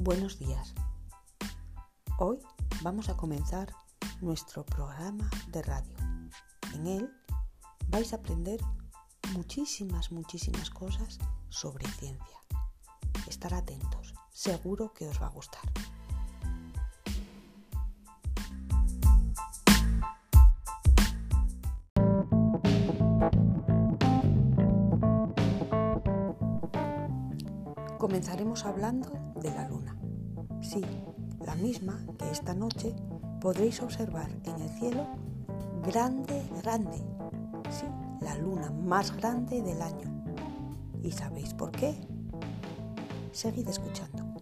Buenos días. Hoy vamos a comenzar nuestro programa de radio. En él vais a aprender muchísimas, muchísimas cosas sobre ciencia. Estar atentos, seguro que os va a gustar. Comenzaremos hablando de la luna. Sí, la misma que esta noche podréis observar en el cielo grande, grande. Sí, la luna más grande del año. ¿Y sabéis por qué? Seguid escuchando.